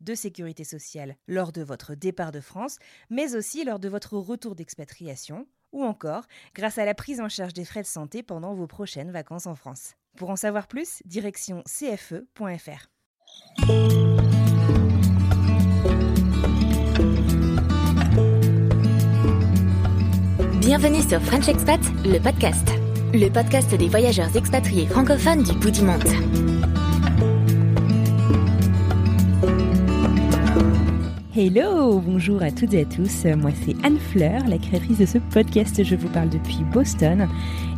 de sécurité sociale lors de votre départ de France, mais aussi lors de votre retour d'expatriation, ou encore grâce à la prise en charge des frais de santé pendant vos prochaines vacances en France. Pour en savoir plus, direction cfe.fr. Bienvenue sur French Expat, le podcast. Le podcast des voyageurs expatriés francophones du bout monde. Hello, bonjour à toutes et à tous. Moi c'est Anne Fleur, la créatrice de ce podcast. Je vous parle depuis Boston.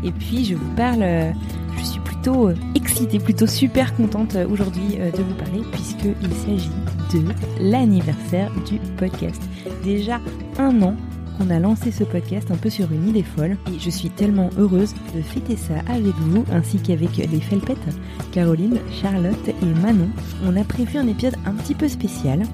Et puis je vous parle, euh, je suis plutôt euh, excitée, plutôt super contente euh, aujourd'hui de vous parler puisqu'il s'agit de l'anniversaire du podcast. Déjà un an qu'on a lancé ce podcast un peu sur une idée folle et je suis tellement heureuse de fêter ça avec vous ainsi qu'avec les Felpettes, Caroline, Charlotte et Manon. On a prévu un épisode un petit peu spécial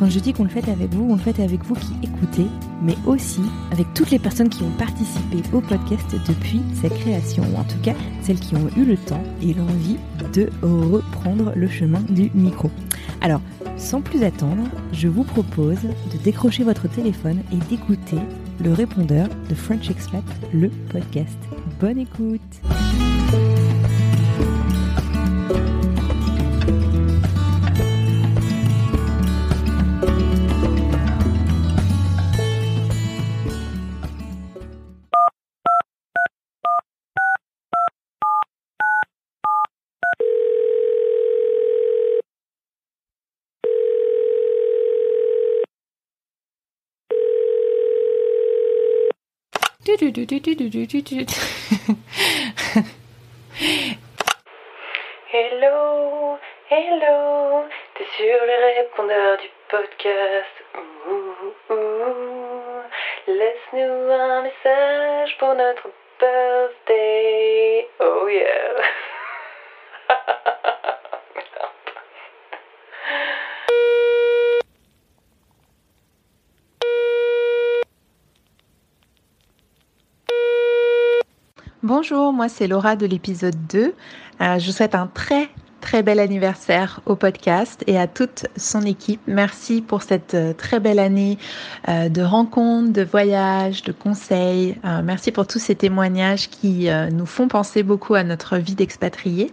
quand je dis qu'on le fait avec vous, on le fait avec vous qui écoutez, mais aussi avec toutes les personnes qui ont participé au podcast depuis sa création, ou en tout cas celles qui ont eu le temps et l'envie de reprendre le chemin du micro. Alors, sans plus attendre, je vous propose de décrocher votre téléphone et d'écouter le répondeur de French Expat, le podcast. Bonne écoute Hello, hello, t'es sur le répondeur du podcast. Ouh, ouh. Laisse-nous un message pour notre birthday. Oh yeah. Bonjour, moi c'est Laura de l'épisode 2. Euh, je vous souhaite un très très bel anniversaire au podcast et à toute son équipe. Merci pour cette euh, très belle année euh, de rencontres, de voyages, de conseils. Euh, merci pour tous ces témoignages qui nous font penser beaucoup à notre vie d'expatrié.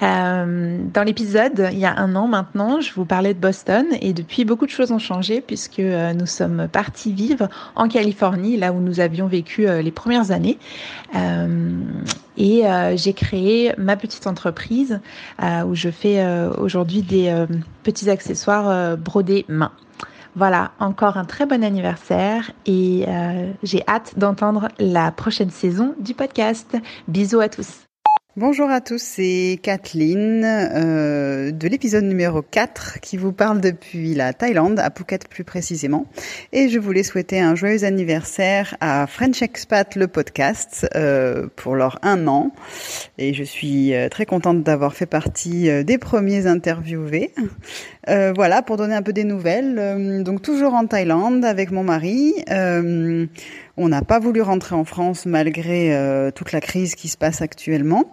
Dans l'épisode, il y a un an maintenant, je vous parlais de Boston et depuis beaucoup de choses ont changé puisque nous sommes partis vivre en Californie, là où nous avions vécu les premières années. Et euh, j'ai créé ma petite entreprise euh, où je fais euh, aujourd'hui des euh, petits accessoires euh, brodés main. Voilà, encore un très bon anniversaire et euh, j'ai hâte d'entendre la prochaine saison du podcast. Bisous à tous. Bonjour à tous, c'est Kathleen euh, de l'épisode numéro 4 qui vous parle depuis la Thaïlande, à Phuket plus précisément. Et je voulais souhaiter un joyeux anniversaire à French Expat, le podcast, euh, pour leur un an. Et je suis euh, très contente d'avoir fait partie euh, des premiers interviewés. Euh, voilà, pour donner un peu des nouvelles. Euh, donc toujours en Thaïlande avec mon mari. On n'a pas voulu rentrer en France malgré toute la crise qui se passe actuellement.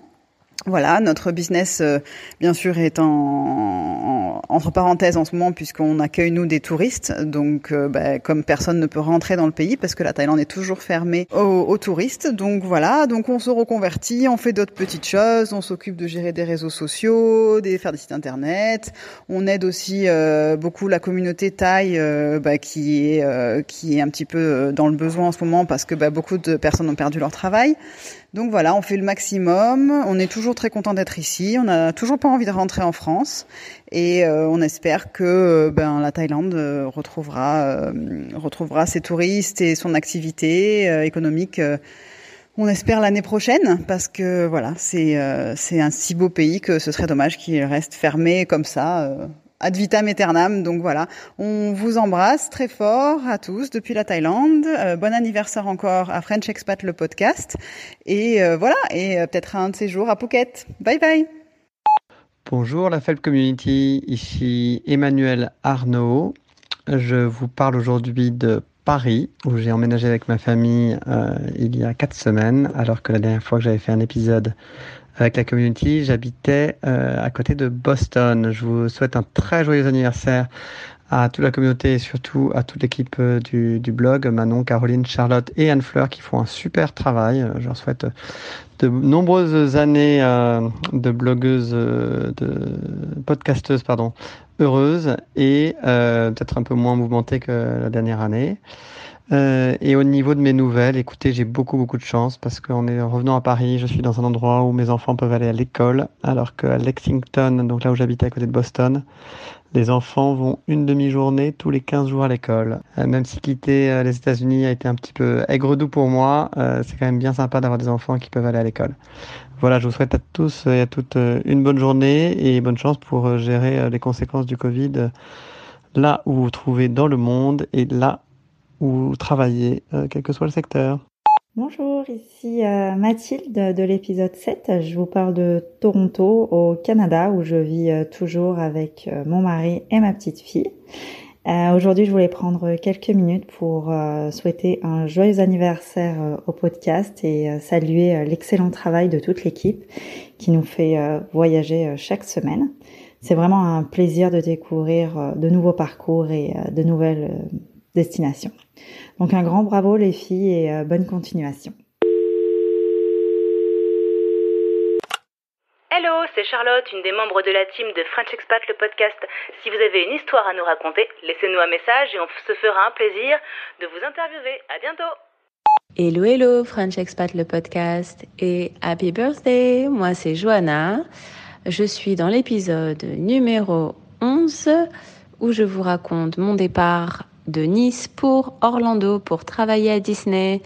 Voilà, notre business, euh, bien sûr, est en, entre parenthèses en ce moment puisqu'on accueille nous des touristes. Donc, euh, bah, comme personne ne peut rentrer dans le pays parce que la Thaïlande est toujours fermée aux, touristes. Donc voilà, donc on se reconvertit, on fait d'autres petites choses, on s'occupe de gérer des réseaux sociaux, de faire des sites internet. On aide aussi euh, beaucoup la communauté thaï bah, qui est qui est un petit peu dans le besoin en ce moment parce que bah, beaucoup de personnes ont perdu leur travail. Donc voilà, on fait le maximum. On est toujours très content d'être ici. On n'a toujours pas envie de rentrer en France et euh, on espère que euh, ben, la Thaïlande euh, retrouvera retrouvera ses touristes et son activité économique. on espère l'année prochaine parce que voilà, c'est c'est un si beau pays que ce serait dommage qu'il reste fermé comme ça ad vitam aeternam. Donc voilà, on vous embrasse très fort à tous depuis la Thaïlande. Euh, bon anniversaire encore à French Expat le podcast. Et euh, voilà, et euh, peut-être un de ces jours à Phuket. Bye bye. Bonjour la FELP Community, ici Emmanuel Arnaud. Je vous parle aujourd'hui de Paris, où j'ai emménagé avec ma famille il y a quatre semaines, alors que la dernière fois que j'avais fait un épisode avec la community. J'habitais euh, à côté de Boston. Je vous souhaite un très joyeux anniversaire à toute la communauté et surtout à toute l'équipe euh, du, du, blog, Manon, Caroline, Charlotte et Anne-Fleur qui font un super travail. Je leur souhaite de nombreuses années euh, de blogueuses, de podcasteuses, pardon, heureuses et peut-être un peu moins mouvementées que la dernière année. Euh, et au niveau de mes nouvelles, écoutez, j'ai beaucoup beaucoup de chance parce qu'en revenant à Paris, je suis dans un endroit où mes enfants peuvent aller à l'école, alors qu'à Lexington, donc là où j'habitais à côté de Boston, les enfants vont une demi-journée tous les 15 jours à l'école. Euh, même si quitter euh, les États-Unis a été un petit peu aigre-doux pour moi, c'est quand même bien sympa d'avoir des enfants qui peuvent aller à l'école. Voilà, je vous souhaite à tous et à toutes une bonne journée et bonne chance pour gérer les conséquences du Covid là où vous vous trouvez dans le monde et là ou travailler, euh, quel que soit le secteur. Bonjour, ici euh, Mathilde de l'épisode 7. Je vous parle de Toronto au Canada où je vis euh, toujours avec mon mari et ma petite fille. Aujourd'hui, je voulais prendre quelques minutes pour souhaiter un joyeux anniversaire au podcast et saluer l'excellent travail de toute l'équipe qui nous fait voyager chaque semaine. C'est vraiment un plaisir de découvrir de nouveaux parcours et de nouvelles destinations. Donc un grand bravo les filles et euh, bonne continuation. Hello, c'est Charlotte, une des membres de la team de French Expat le podcast. Si vous avez une histoire à nous raconter, laissez-nous un message et on se fera un plaisir de vous interviewer. À bientôt. Hello, hello, French Expat le podcast et happy birthday. Moi, c'est Johanna. Je suis dans l'épisode numéro 11 où je vous raconte mon départ de Nice pour Orlando pour travailler à Disney.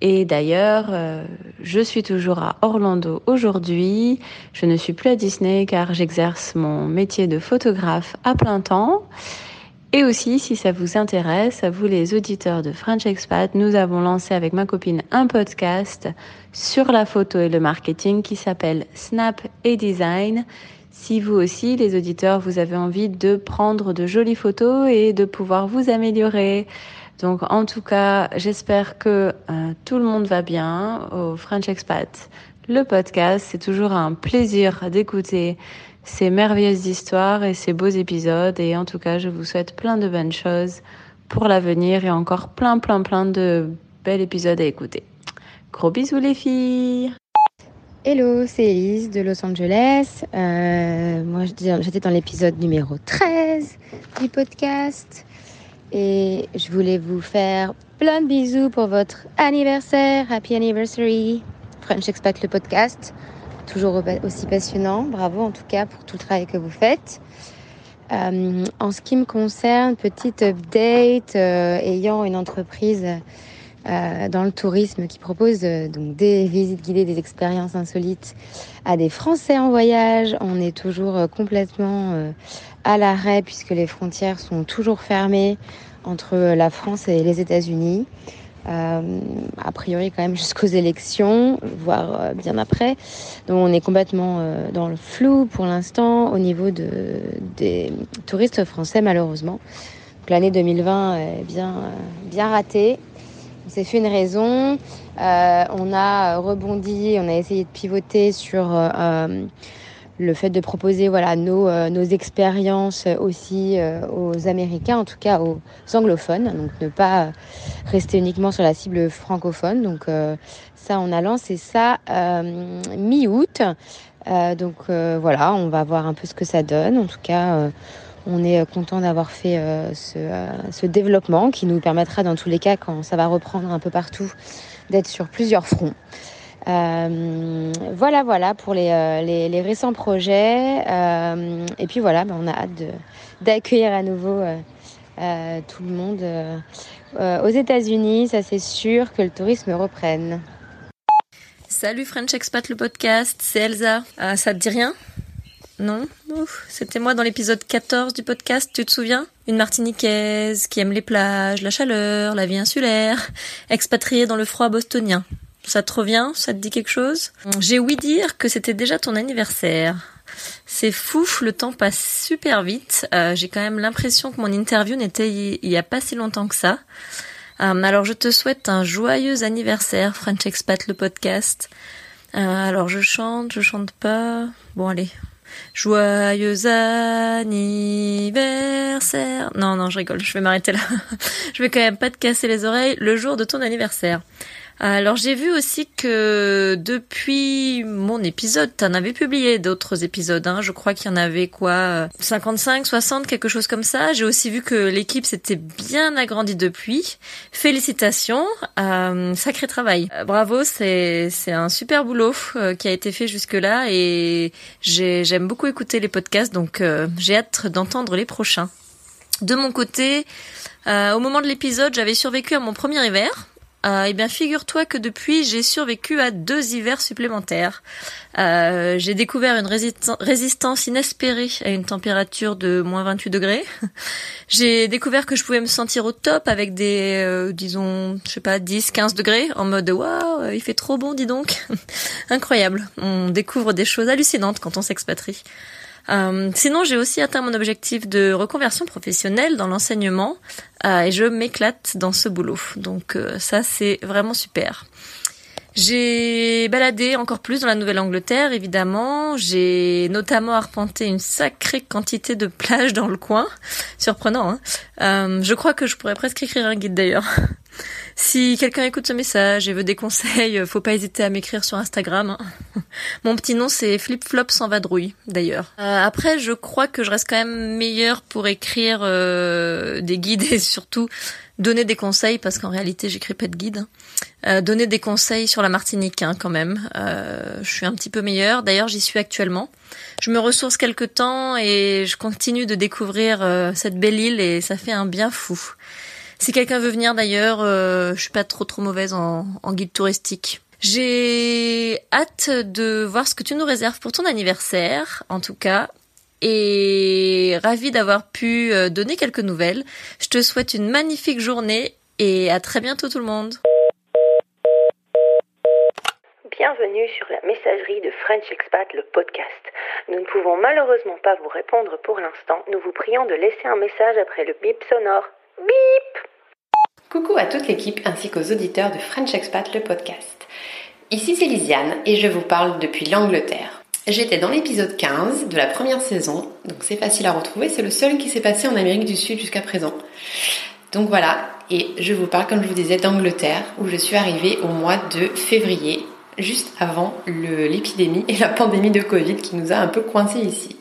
Et d'ailleurs, euh, je suis toujours à Orlando aujourd'hui. Je ne suis plus à Disney car j'exerce mon métier de photographe à plein temps. Et aussi, si ça vous intéresse, à vous les auditeurs de French Expat, nous avons lancé avec ma copine un podcast sur la photo et le marketing qui s'appelle Snap et Design. Si vous aussi, les auditeurs, vous avez envie de prendre de jolies photos et de pouvoir vous améliorer. Donc en tout cas, j'espère que euh, tout le monde va bien au French Expat. Le podcast, c'est toujours un plaisir d'écouter ces merveilleuses histoires et ces beaux épisodes. Et en tout cas, je vous souhaite plein de bonnes choses pour l'avenir et encore plein, plein, plein de bels épisodes à écouter. Gros bisous les filles Hello, c'est Elise de Los Angeles. Euh, moi, j'étais dans l'épisode numéro 13 du podcast et je voulais vous faire plein de bisous pour votre anniversaire. Happy anniversary. French Expat, le podcast. Toujours aussi passionnant. Bravo en tout cas pour tout le travail que vous faites. Euh, en ce qui me concerne, petite update, euh, ayant une entreprise euh, dans le tourisme qui propose euh, donc des visites guidées, des expériences insolites à des Français en voyage. On est toujours euh, complètement à l'arrêt puisque les frontières sont toujours fermées entre la France et les États-Unis. a priori quand même jusqu'aux élections, voire bien après. Donc on est complètement dans le flou pour l'instant au niveau de, des touristes français malheureusement. L'année 2020 est bien, bien ratée On s'est fait une raison. Euh, on a rebondi, on a essayé de pivoter sur euh, le fait de proposer voilà nos, euh, nos expériences aussi euh, aux Américains, en tout cas aux anglophones, donc ne pas rester uniquement sur la cible francophone. Donc euh, ça, on a lancé ça mi-août. donc voilà, on va voir un peu ce que ça donne. En tout cas, on est content d'avoir fait ce, ce développement qui nous permettra dans tous les cas, quand ça va reprendre un peu partout, d'être sur plusieurs fronts. Euh, voilà, voilà pour les, euh, les, récents projets. Euh, et puis voilà, ben, on a hâte d'accueillir à nouveau euh, tout le monde aux États-Unis. Ça, c'est sûr que le tourisme reprenne. Salut French Expat, le podcast, c'est Elsa. Ah, ça te dit rien? Non C'était moi dans l'épisode 14 du podcast, tu te souviens? Une martiniquaise qui aime les plages, la chaleur, la vie insulaire, expatriée dans le froid bostonien. Ça te revient? Ça te dit quelque chose? J'ai ouï dire que c'était déjà ton anniversaire. C'est fou, le temps passe super vite. Euh, J'ai quand même l'impression que mon interview n'était il y a pas si longtemps que ça. Euh, alors je te souhaite un joyeux anniversaire, French Expat, le podcast. Euh, alors je chante, je chante pas. Bon allez. Joyeux anniversaire. Non, non, je rigole, je vais m'arrêter là. je vais quand même pas te casser les oreilles le jour de ton anniversaire. Alors j'ai vu aussi que depuis mon épisode, t'en avais publié d'autres épisodes. Hein. Je crois qu'il y en avait quoi 55, 60, quelque chose comme ça. J'ai aussi vu que l'équipe s'était bien agrandie depuis. Félicitations, euh, sacré travail. Euh, bravo, c'est un super boulot euh, qui a été fait jusque là et j'aime beaucoup écouter les podcasts, donc euh, j'ai hâte d'entendre les prochains. De mon côté, au moment de l'épisode, j'avais survécu à mon premier hiver. Euh, eh bien, figure-toi que depuis, j'ai survécu à deux hivers supplémentaires. Euh, j'ai découvert une résistance inespérée à une température de moins 28 degrés. j'ai découvert que je pouvais me sentir au top avec des, euh, disons, je sais pas, 10, 15 degrés, en mode waouh, il fait trop bon, dis donc. Incroyable. On découvre des choses hallucinantes quand on s'expatrie. Euh, sinon, j'ai aussi atteint mon objectif de reconversion professionnelle dans l'enseignement euh, et je m'éclate dans ce boulot. Donc euh, ça, c'est vraiment super. J'ai baladé encore plus dans la Nouvelle-Angleterre, évidemment. J'ai notamment arpenté une sacrée quantité de plages dans le coin. Surprenant, hein euh, Je crois que je pourrais presque écrire un guide d'ailleurs. Si quelqu'un écoute ce message et veut des conseils, faut pas hésiter à m'écrire sur Instagram. Hein. Mon petit nom c'est Flip sans vadrouille d'ailleurs. Euh, après, je crois que je reste quand même meilleure pour écrire euh, des guides et surtout donner des conseils parce qu'en réalité j'écris pas de guide. Hein. Euh, donner des conseils sur la Martinique hein, quand même. Euh, je suis un petit peu meilleure. D'ailleurs j'y suis actuellement. Je me ressource quelque temps et je continue de découvrir euh, cette belle île et ça fait un bien fou. Si quelqu'un veut venir d'ailleurs, euh, je suis pas trop trop mauvaise en, en guide touristique. J'ai hâte de voir ce que tu nous réserves pour ton anniversaire, en tout cas, et ravie d'avoir pu euh, donner quelques nouvelles. Je te souhaite une magnifique journée et à très bientôt tout le monde. Bienvenue sur la messagerie de French Expat, le podcast. Nous ne pouvons malheureusement pas vous répondre pour l'instant. Nous vous prions de laisser un message après le bip sonore. Bip Coucou à toute l'équipe ainsi qu'aux auditeurs de French Expat, le podcast. Ici c'est Lisiane et je vous parle depuis l'Angleterre. J'étais dans l'épisode 15 de la première saison, donc c'est facile à retrouver, c'est le seul qui s'est passé en Amérique du Sud jusqu'à présent. Donc voilà, et je vous parle comme je vous disais d'Angleterre où je suis arrivée au mois de février, juste avant l'épidémie et la pandémie de Covid qui nous a un peu coincés ici.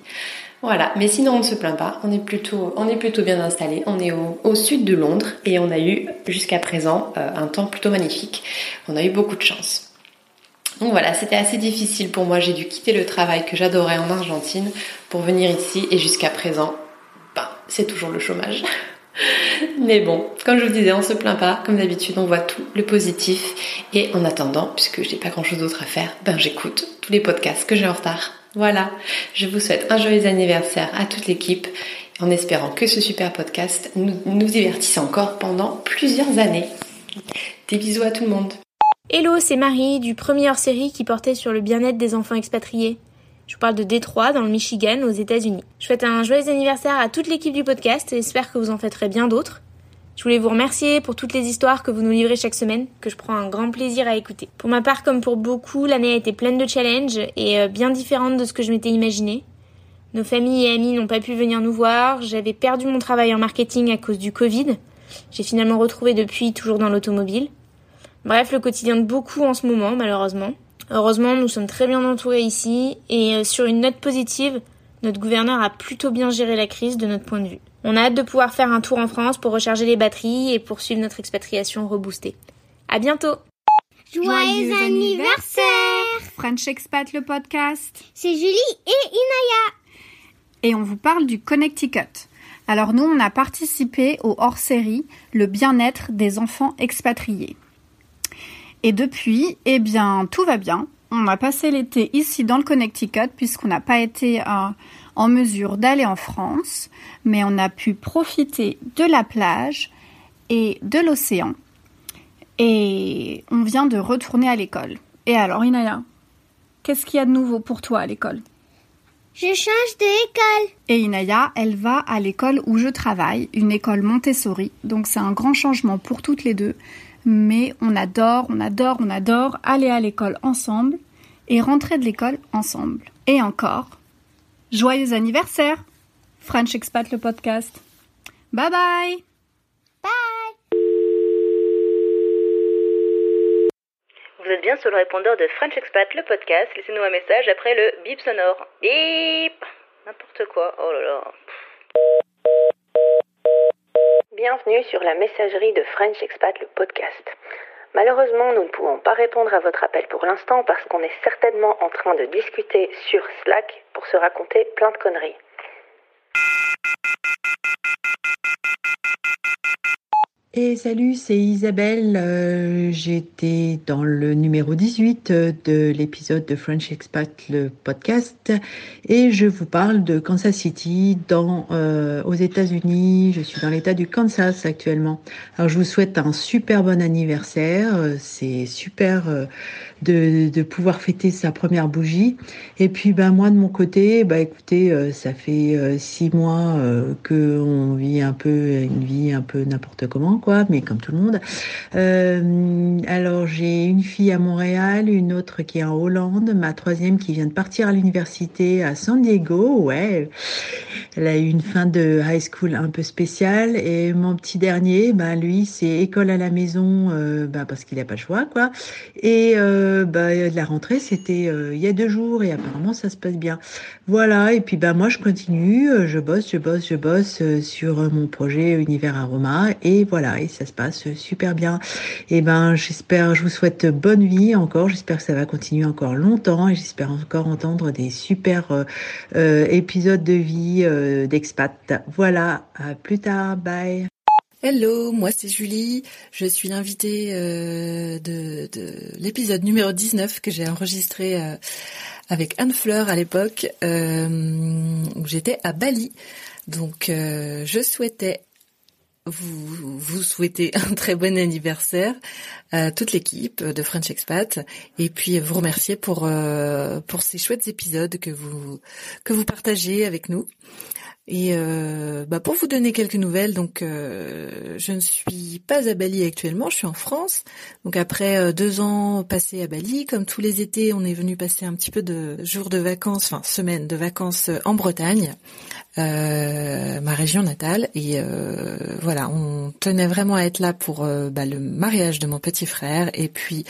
Voilà, mais sinon on ne se plaint pas, on est plutôt, bien installé, on est au, sud de Londres et on a eu jusqu'à présent euh, un temps plutôt magnifique, on a eu beaucoup de chance. Donc voilà, c'était assez difficile pour moi. J'ai dû quitter le travail que j'adorais en Argentine pour venir ici et jusqu'à présent, ben, c'est toujours le chômage. Mais bon, comme je vous disais, on se plaint pas. Comme d'habitude, on voit tout le positif. Et en attendant, puisque j'ai pas grand chose d'autre à faire, ben j'écoute tous les podcasts que j'ai en retard. Voilà. Je vous souhaite un joyeux anniversaire à toute l'équipe en espérant que ce super podcast nous, nous divertisse encore pendant plusieurs années. Des bisous à tout le monde. Hello, c'est Marie du premier hors-série qui portait sur le bien-être des enfants expatriés. Je vous parle de Détroit, dans le Michigan, aux États-Unis. Je souhaite un joyeux anniversaire à toute l'équipe du podcast et j'espère que vous en fêterez bien d'autres. Je voulais vous remercier pour toutes les histoires que vous nous livrez chaque semaine, que je prends un grand plaisir à écouter. Pour ma part, comme pour beaucoup, l'année a été pleine de challenges et euh, bien différente de ce que je m'étais imaginé. Nos familles et amis n'ont pas pu venir nous voir, j'avais perdu mon travail en marketing à cause du Covid. J'ai finalement retrouvé depuis toujours dans l'automobile. Bref, le quotidien de beaucoup en ce moment, malheureusement. Heureusement, nous sommes très bien entourés ici et euh, sur une note positive, notre gouverneur a plutôt bien géré la crise de notre point de vue. On a hâte de pouvoir faire un tour en France pour recharger les batteries et poursuivre notre expatriation reboostée. À bientôt! Joyeux anniversaire French Expat le podcast. C'est Julie et Inaya. Et on vous parle du Connecticut. Alors nous, on a participé au hors-série Le bien-être des enfants expatriés. Et depuis, eh bien, tout va bien. On a passé l'été ici dans le Connecticut puisqu'on n'a pas été euh, en mesure d'aller en France, mais on a pu profiter de la plage et de l'océan. Et on vient de retourner à l'école. Et alors, Inaya, qu'est-ce qu'il y a de nouveau pour toi à l'école? Je change d'école. Et Inaya, elle va à l'école où je travaille, une école Montessori. Donc c'est un grand changement pour toutes les deux. Mais on adore, on adore, on adore aller à l'école ensemble et rentrer de l'école ensemble. Et encore, joyeux anniversaire French Expat le podcast. Bye bye Bye Vous êtes bien sur le répondeur de French Expat, le podcast. Laissez-nous un message après le bip sonore. Bip N'importe quoi. Oh là là. Bienvenue sur la messagerie de French Expat, le podcast. Malheureusement, nous ne pouvons pas répondre à votre appel pour l'instant parce qu'on est certainement en train de discuter sur Slack pour se raconter plein de conneries. Et salut, c'est Isabelle. Euh, J'étais dans le numéro 18 de l'épisode de French Expat, le podcast, et je vous parle de Kansas City dans, euh, aux États-Unis. Je suis dans l'État du Kansas actuellement. Alors je vous souhaite un super bon anniversaire. C'est super euh, de, pouvoir fêter sa première bougie. Et puis ben moi de mon côté, bah écoutez, euh, ça fait euh, six mois euh, que on vit un peu une vie un peu n'importe comment quoi, mais comme tout le monde. Alors j'ai une fille à Montréal, une autre qui est en Hollande, ma troisième qui vient de partir à l'université à San Diego. Ouais, elle a eu une fin de high school un peu spéciale. Et mon petit dernier, ben lui c'est école à la maison, ben, parce qu'il n'a pas le choix quoi. Et euh, bah, la rentrée, c'était euh, il y a deux jours et apparemment ça se passe bien. Voilà, et puis bah, moi je continue, euh, je bosse, je bosse, je bosse euh, sur mon projet Univers Aroma et voilà, et ça se passe super bien. Et ben j'espère, je vous souhaite bonne vie encore, j'espère que ça va continuer encore longtemps et j'espère encore entendre des super euh, épisodes de vie d'expat. Voilà, à plus tard, bye. Hello, moi c'est Julie. Je suis l'invitée euh, de, de l'épisode numéro 19 que j'ai enregistré euh, avec Anne Fleur à l'époque euh, où j'étais à Bali. Donc je souhaitais vous, vous souhaiter un très bon anniversaire à toute l'équipe de French Expat et puis vous remercier pour pour ces chouettes épisodes que vous que vous partagez avec nous. Et euh, bah pour vous donner quelques nouvelles, donc euh, je ne suis pas à Bali actuellement, je suis en France. Donc après euh, deux ans passés à Bali, comme tous les étés, on est venu passer un petit peu de jours de vacances, enfin semaines de vacances en Bretagne, euh, ma région natale. Et euh, voilà, on tenait vraiment à être là pour bah, le mariage de mon petit frère. Et puis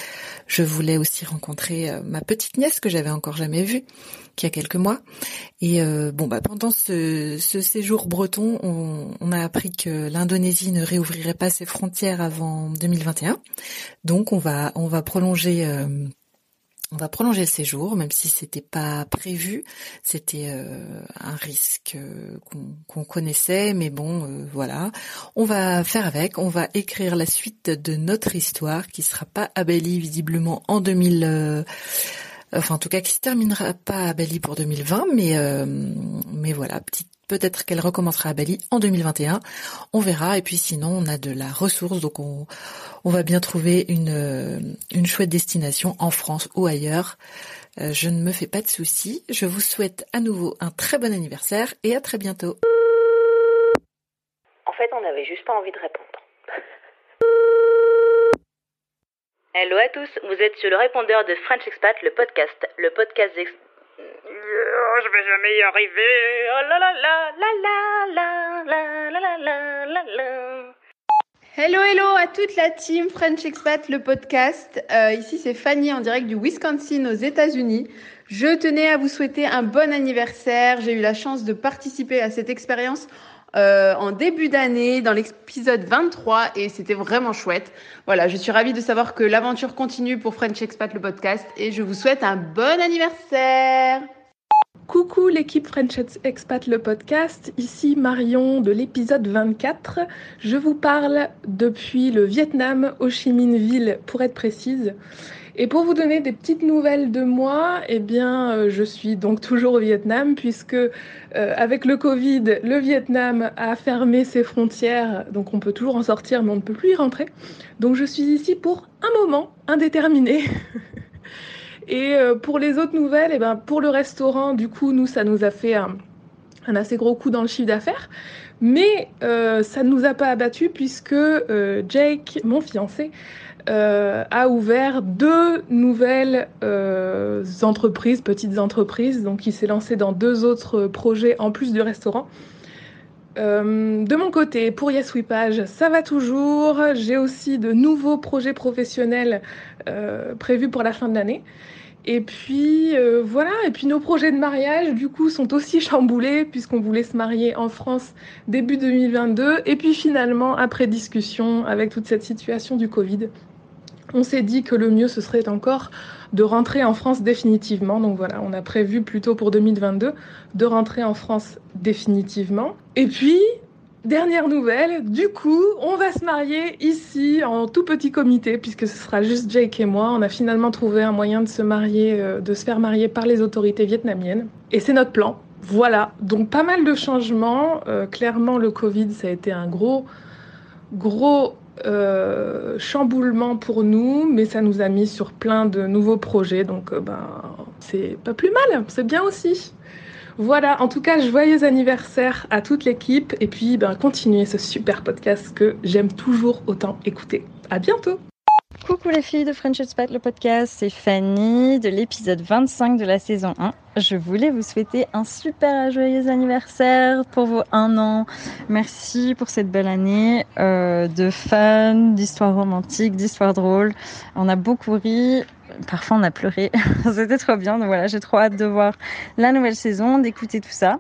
je voulais aussi rencontrer ma petite nièce que j'avais encore jamais vue qui a quelques mois. Et euh, bon, bah pendant ce, ce séjour breton, on, on, a appris que l'Indonésie ne réouvrirait pas ses frontières avant 2021. Donc on va on va prolonger. Euh, on va prolonger le séjour, même si c'était pas prévu. C'était euh, un risque qu'on qu'on connaissait, mais bon, voilà. On va faire avec. On va écrire la suite de notre histoire, qui sera pas à Bali visiblement en 2000 enfin en tout cas qui se terminera pas à Bali pour 2020, mais euh, mais voilà, petite Peut-être qu'elle recommencera à Bali en 2021. On verra. Et puis sinon, on a de la ressource. Donc on, on va bien trouver une, euh, une chouette destination en France ou ailleurs. Euh, je ne me fais pas de soucis. Je vous souhaite à nouveau un très bon anniversaire et à très bientôt. En fait, on n'avait juste pas envie de répondre. Hello à tous, vous êtes sur le répondeur de French Expat, le podcast, le podcast Oh, je vais jamais y arriver. Oh là là là là là là là là là là. Hello, hello à toute la team French Expat, le podcast. Euh, ici, c'est Fanny en direct du Wisconsin aux États-Unis. Je tenais à vous souhaiter un bon anniversaire. J'ai eu la chance de participer à cette expérience euh, en début d'année dans l'épisode 23 et c'était vraiment chouette. Voilà, je suis ravie de savoir que l'aventure continue pour French Expat, le podcast et je vous souhaite un bon anniversaire. Coucou l'équipe French Expat le podcast, ici Marion de l'épisode 24. Je vous parle depuis le Vietnam, Ho Chi Minh Ville pour être précise. Et pour vous donner des petites nouvelles de moi, eh bien, euh, je suis donc toujours au Vietnam puisque euh, avec le Covid, le Vietnam a fermé ses frontières, donc on peut toujours en sortir, mais on ne peut plus y rentrer. Donc je suis ici pour un moment indéterminé. Et euh, pour les autres nouvelles, eh ben, pour le restaurant, du coup, nous, ça nous a fait un, assez gros coup dans le chiffre d'affaires. Mais euh, ça ne nous a pas abattu puisque euh, Jake, mon fiancé, a ouvert deux nouvelles entreprises, petites entreprises. Donc il s'est lancé dans deux autres projets en plus du restaurant. Euh, de mon côté, pour Yes Page, ça va toujours. J'ai aussi de nouveaux projets professionnels euh, prévus pour la fin de l'année. Et puis euh, voilà, et puis nos projets de mariage du coup sont aussi chamboulés puisqu'on voulait se marier en France début 2022 et puis finalement après discussion avec toute cette situation du Covid, on s'est dit que le mieux ce serait encore de rentrer en France définitivement. Donc voilà, on a prévu plutôt pour 2022 de rentrer en France définitivement. Et puis Dernière nouvelle, du coup, on va se marier ici en tout petit comité puisque ce sera juste Jake et moi. On a finalement trouvé un moyen de se marier, euh, de se faire marier par les autorités vietnamiennes et c'est notre plan. Voilà, donc pas mal de changements. Euh, clairement, le Covid, ça a été un gros, gros euh, chamboulement pour nous, mais ça nous a mis sur plein de nouveaux projets, donc euh, ben, c'est pas plus mal, c'est bien aussi. Voilà, en tout cas, joyeux anniversaire à toute l'équipe et puis ben, continuez ce super podcast que j'aime toujours autant écouter. À bientôt! Coucou les filles de French Expat, le podcast, c'est Fanny de l'épisode 25 de la saison 1. Je voulais vous souhaiter un super joyeux anniversaire pour vos un an. Merci pour cette belle année euh, de fun, d'histoires romantiques, d'histoires drôles. On a beaucoup ri, parfois on a pleuré. C'était trop bien. Donc voilà, j'ai trop hâte de voir la nouvelle saison, d'écouter tout ça.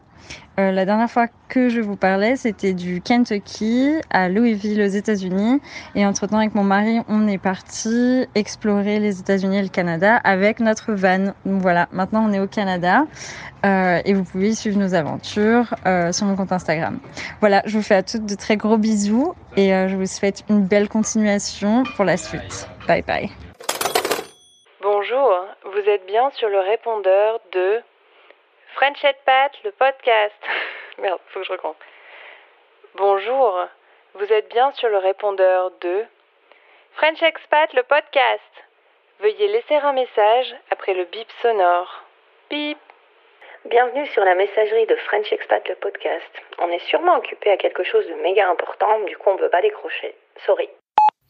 Euh, la dernière fois que je vous parlais, c'était du Kentucky à Louisville aux États-Unis. Et entre-temps, avec mon mari, on est parti explorer les États-Unis et le Canada avec notre van. Donc voilà, maintenant on est au Canada euh, et vous pouvez suivre nos aventures euh, sur mon compte Instagram. Voilà, je vous fais à toutes de très gros bisous et je vous souhaite une belle continuation pour la suite. Bye bye. Bonjour, vous êtes bien sur le répondeur de French Pat, le podcast. Merde, faut que je recommence. Bonjour, vous êtes bien sur le répondeur de French Expat, le podcast. Veuillez laisser un message après le bip sonore. Bip. Bienvenue sur la messagerie de French Expat, le podcast. On est sûrement occupé à quelque chose de méga important, du coup on peut pas décrocher. Sorry.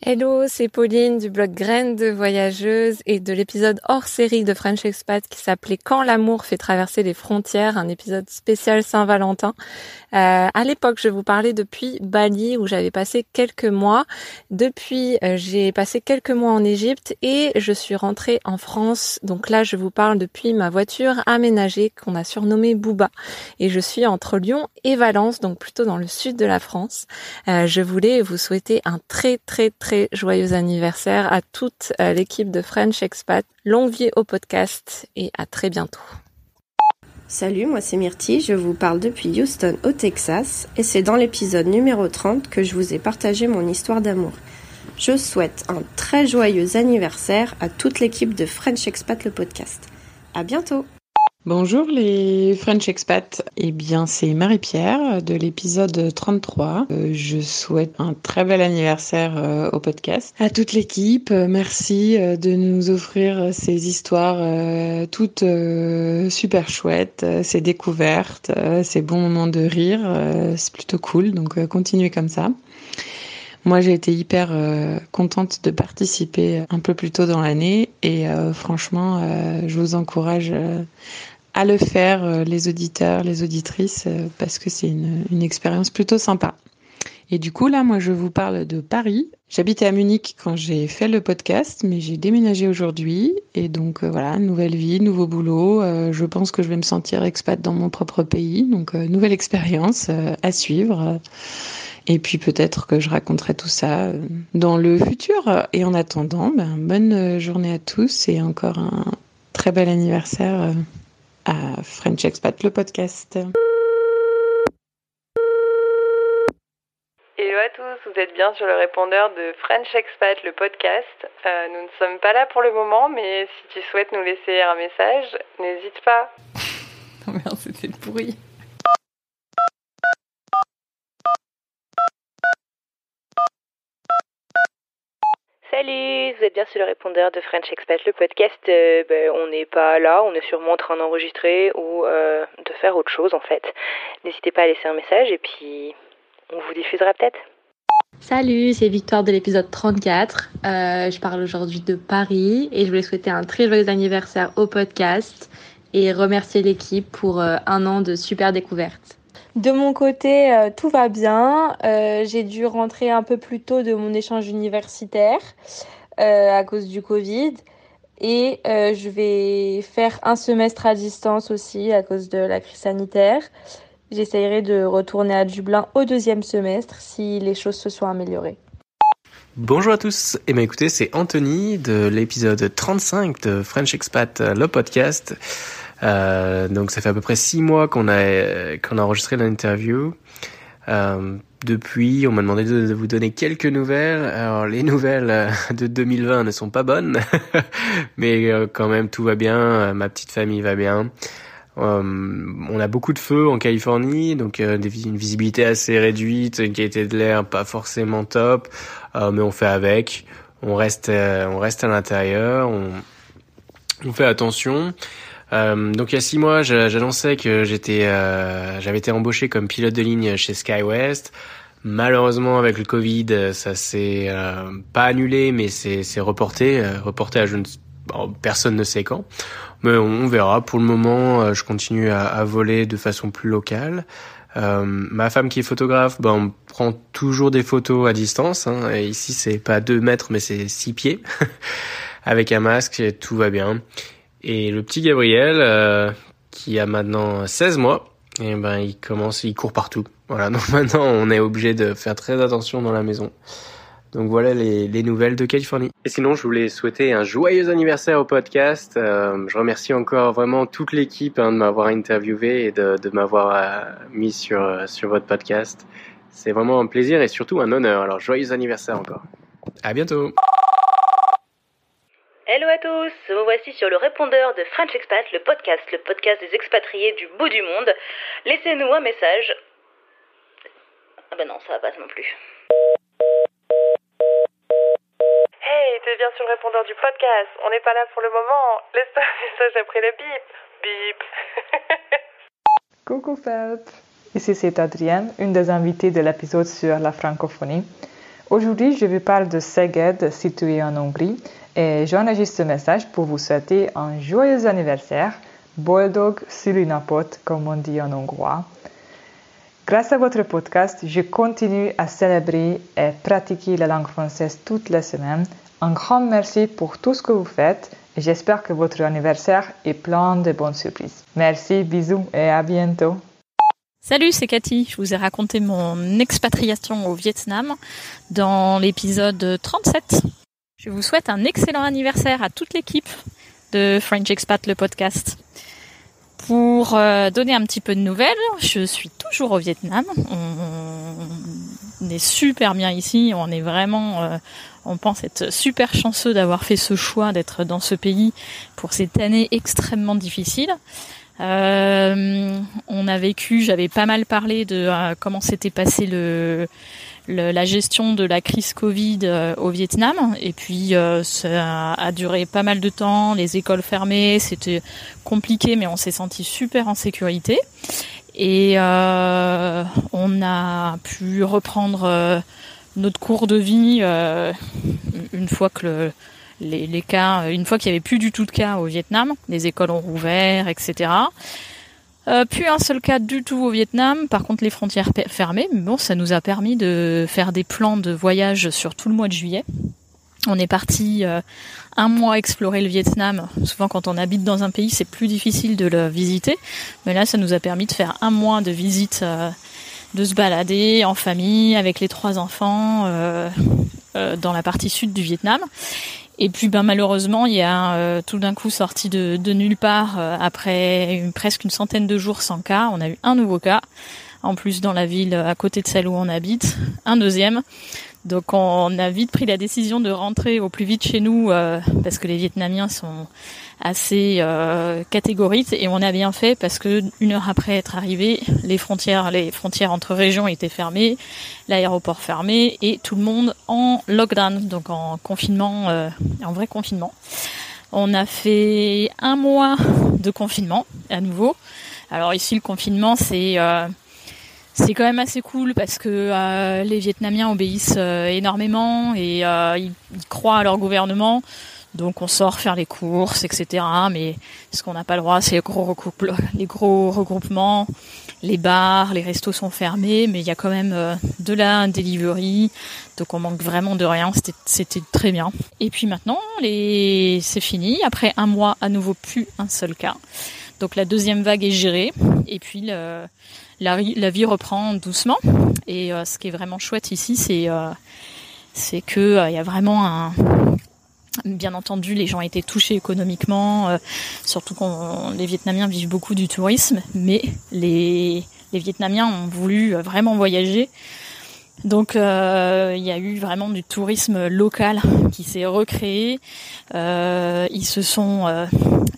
Hello, c'est Pauline du blog Graines de voyageuse et de l'épisode hors série de French Expat qui s'appelait Quand l'amour fait traverser les frontières, un épisode spécial Saint-Valentin. Euh, à l'époque, je vous parlais depuis Bali où j'avais passé quelques mois. Depuis, euh, j'ai passé quelques mois en Égypte et je suis rentrée en France. Donc là, je vous parle depuis ma voiture aménagée qu'on a surnommée Booba. Et je suis entre Lyon et Valence, donc plutôt dans le sud de la France. Euh, je voulais vous souhaiter un très très très joyeux anniversaire à toute l'équipe de French Expat. Longue vie au podcast et à très bientôt. Salut, moi c'est Myrtille, je vous parle depuis Houston au Texas et c'est dans l'épisode numéro 30 que je vous ai partagé mon histoire d'amour. Je souhaite un très joyeux anniversaire à toute l'équipe de French Expat le podcast. À bientôt! Bonjour les French Expats. Eh bien, c'est Marie-Pierre de l'épisode 33. Euh, je souhaite un très bel anniversaire euh, au podcast. À toute l'équipe, euh, merci de nous offrir ces histoires toutes super chouettes, ces découvertes, ces bons moments de rire. c'est plutôt cool, donc continuez comme ça. Moi, j'ai été hyper contente de participer un peu plus tôt dans l'année et franchement, je vous encourage à le faire, les auditeurs, les auditrices, parce que c'est une, une expérience plutôt sympa. Et du coup, là, moi, je vous parle de Paris. J'habitais à Munich quand j'ai fait le podcast, mais j'ai déménagé aujourd'hui. Et donc, euh, voilà, nouvelle vie, nouveau boulot. Euh, je pense que je vais me sentir expat dans mon propre pays. Donc, euh, nouvelle expérience à suivre. Et puis, peut-être que je raconterai tout ça dans le futur. Et en attendant, ben, bonne journée à tous et encore un très bel anniversaire à French Expat, le podcast. Hello à tous, vous êtes bien sur le répondeur de French Expat, le podcast. Euh, nous ne sommes pas là pour le moment, mais si tu souhaites nous laisser un message, n'hésite pas. oh merde, c'était le Salut, vous êtes bien sur le répondeur de French Expat, le podcast. Euh, ben, on n'est pas là, on est sûrement en train d'enregistrer ou euh, de faire autre chose en fait. N'hésitez pas à laisser un message et puis on vous diffusera peut-être. Salut, c'est Victoire de l'épisode 34. Euh, je parle aujourd'hui de Paris et je voulais souhaiter un très joyeux anniversaire au podcast et remercier l'équipe pour un an de super découvertes. De mon côté, euh, tout va bien. J'ai dû rentrer un peu plus tôt de mon échange universitaire à cause du Covid. Et je vais faire un semestre à distance aussi à cause de la crise sanitaire. J'essayerai de retourner à Dublin au deuxième semestre si les choses se sont améliorées. Bonjour à tous, eh écoutez, c'est Anthony de l'épisode 35 de French Expat, euh, le podcast. Euh, donc ça fait à peu près six mois qu'on a qu'on a enregistré l'interview. Euh, depuis, on m'a demandé de, vous donner quelques nouvelles. Alors les nouvelles euh, de 2020 ne sont pas bonnes, mais quand même tout va bien. Ma petite famille va bien. Euh, on a beaucoup de feux en Californie, donc euh, une visibilité assez réduite, une qualité de l'air pas forcément top, euh, mais on fait avec. On reste, on reste à l'intérieur, on, on fait attention. Donc il y a six mois, j'annonçais que j'étais, j'avais été embauché comme pilote de ligne chez SkyWest. Malheureusement, avec le Covid, ça s'est pas annulé, mais c'est reporté, reporté à je ne, personne ne sait quand. Mais on verra. Pour le moment, euh, je continue à, à voler de façon plus locale. Euh, ma femme qui est photographe, ben, on prend toujours des photos à distance. Hein, et ici, c'est pas deux mètres, mais c'est six pieds. Avec un masque, tout va bien. Et le petit Gabriel, euh, qui a maintenant 16 mois, et eh ben, il commence, il court partout. Voilà, donc maintenant, on est obligé de faire très attention dans la maison. Donc voilà les, les, nouvelles de Californie. Et sinon, je voulais souhaiter un joyeux anniversaire au podcast. Euh, je remercie encore vraiment toute l'équipe hein, de m'avoir interviewé et de, de m'avoir euh, mis sur, sur votre podcast. C'est vraiment un plaisir et surtout un honneur. Alors joyeux anniversaire encore. À bientôt. Hello à tous, me voici sur le répondeur de French Expat, le podcast, le podcast des expatriés du bout du monde. Laissez-nous un message. Ah ben non, ça va pas non plus. Hey, t'es bien sur le répondeur du podcast. On n'est pas là pour le moment. Laisse un message après le bip. Bip. Coucou Felp. Ici c'est Adrienne, une des invitées de l'épisode sur la francophonie. Aujourd'hui, je vous parle de Szeged, situé en Hongrie, et j'enregistre ce message pour vous souhaiter un joyeux anniversaire, boldog szülinapot, comme on dit en hongrois. Grâce à votre podcast, je continue à célébrer et pratiquer la langue française toutes les semaines. Un grand merci pour tout ce que vous faites j'espère que votre anniversaire est plein de bonnes surprises. Merci, bisous et à bientôt. Salut, c'est Cathy. Je vous ai raconté mon expatriation au Vietnam dans l'épisode 37. Je vous souhaite un excellent anniversaire à toute l'équipe de French Expat, le podcast. Pour euh, donner un petit peu de nouvelles, je suis toujours au Vietnam. On, est super bien ici. On est vraiment, euh, on pense être super chanceux d'avoir fait ce choix d'être dans ce pays pour cette année extrêmement difficile. Euh, on a vécu, j'avais pas mal parlé de comment s'était passé le la gestion de la crise Covid euh, au Vietnam. Et puis euh, ça a duré pas mal de temps, les écoles fermées, c'était compliqué, mais on s'est senti super en sécurité. Et euh, on a pu reprendre notre cours de vie une fois que le, les, les, cas, une fois qu'il n'y avait plus du tout de cas au Vietnam, les écoles ont rouvert, etc. Euh, plus un seul cas du tout au Vietnam, par contre les frontières fermées, bon, ça nous a permis de faire des plans de voyage sur tout le mois de juillet. On est parti euh, un mois explorer le Vietnam. Souvent quand on habite dans un pays, c'est plus difficile de le visiter, mais là ça nous a permis de faire un mois de visite, euh, de se balader en famille avec les trois enfants euh, dans la partie sud du Vietnam. Et puis ben malheureusement, il y a euh, tout d'un coup sorti de, nulle part euh, après presque une centaine de jours sans cas, on a eu un nouveau cas. En plus dans la ville à côté de celle où on habite, un deuxième. Donc on a vite pris la décision de rentrer au plus vite chez nous euh, parce que les Vietnamiens sont assez euh, catégoriques et on a bien fait parce que une heure après être arrivé, les frontières, les frontières entre régions étaient fermées, l'aéroport fermé et tout le monde en lockdown, donc en confinement, euh, en vrai confinement. On a fait un mois de confinement à nouveau. Alors ici le confinement c'est euh, c'est quand même assez cool parce que euh, les Vietnamiens obéissent euh, énormément et euh, ils, croient à leur gouvernement. Donc on sort faire les courses, etc. Mais ce qu'on n'a pas le droit, c'est les gros, les gros regroupements, les bars, les restos sont fermés, mais il y a quand même de la delivery, donc on manque vraiment de rien. C'était très bien. Et puis maintenant, les... c'est fini. Après un mois, à nouveau plus un seul cas. Donc la deuxième vague est gérée. Et puis le la, vie reprend doucement. Et euh, ce qui est vraiment chouette ici, c'est euh, que euh, il y a vraiment un Bien entendu, les gens étaient touchés économiquement, surtout quand les Vietnamiens vivent beaucoup du tourisme, mais les, les Vietnamiens ont voulu vraiment voyager. Donc il y a eu vraiment du tourisme local qui s'est recréé. Ils se sont,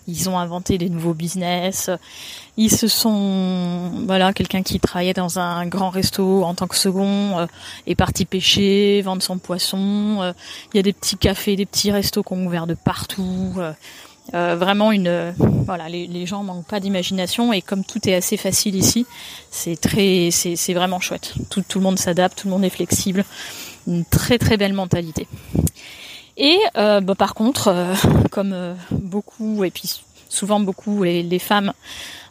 ils ont inventé des nouveaux business. Ils se sont, voilà, quelqu'un qui travaillait dans un grand resto en tant que second est parti pêcher, vendre son poisson. Il y a des petits cafés, des petits restos qui ont ouvert de partout. Euh, vraiment une voilà les, gens manquent pas d'imagination et comme tout est assez facile ici c'est très c'est, vraiment chouette tout, tout le monde s'adapte tout le monde est flexible une très très belle mentalité et euh, bah, par contre euh, comme euh, beaucoup et puis souvent beaucoup les, femmes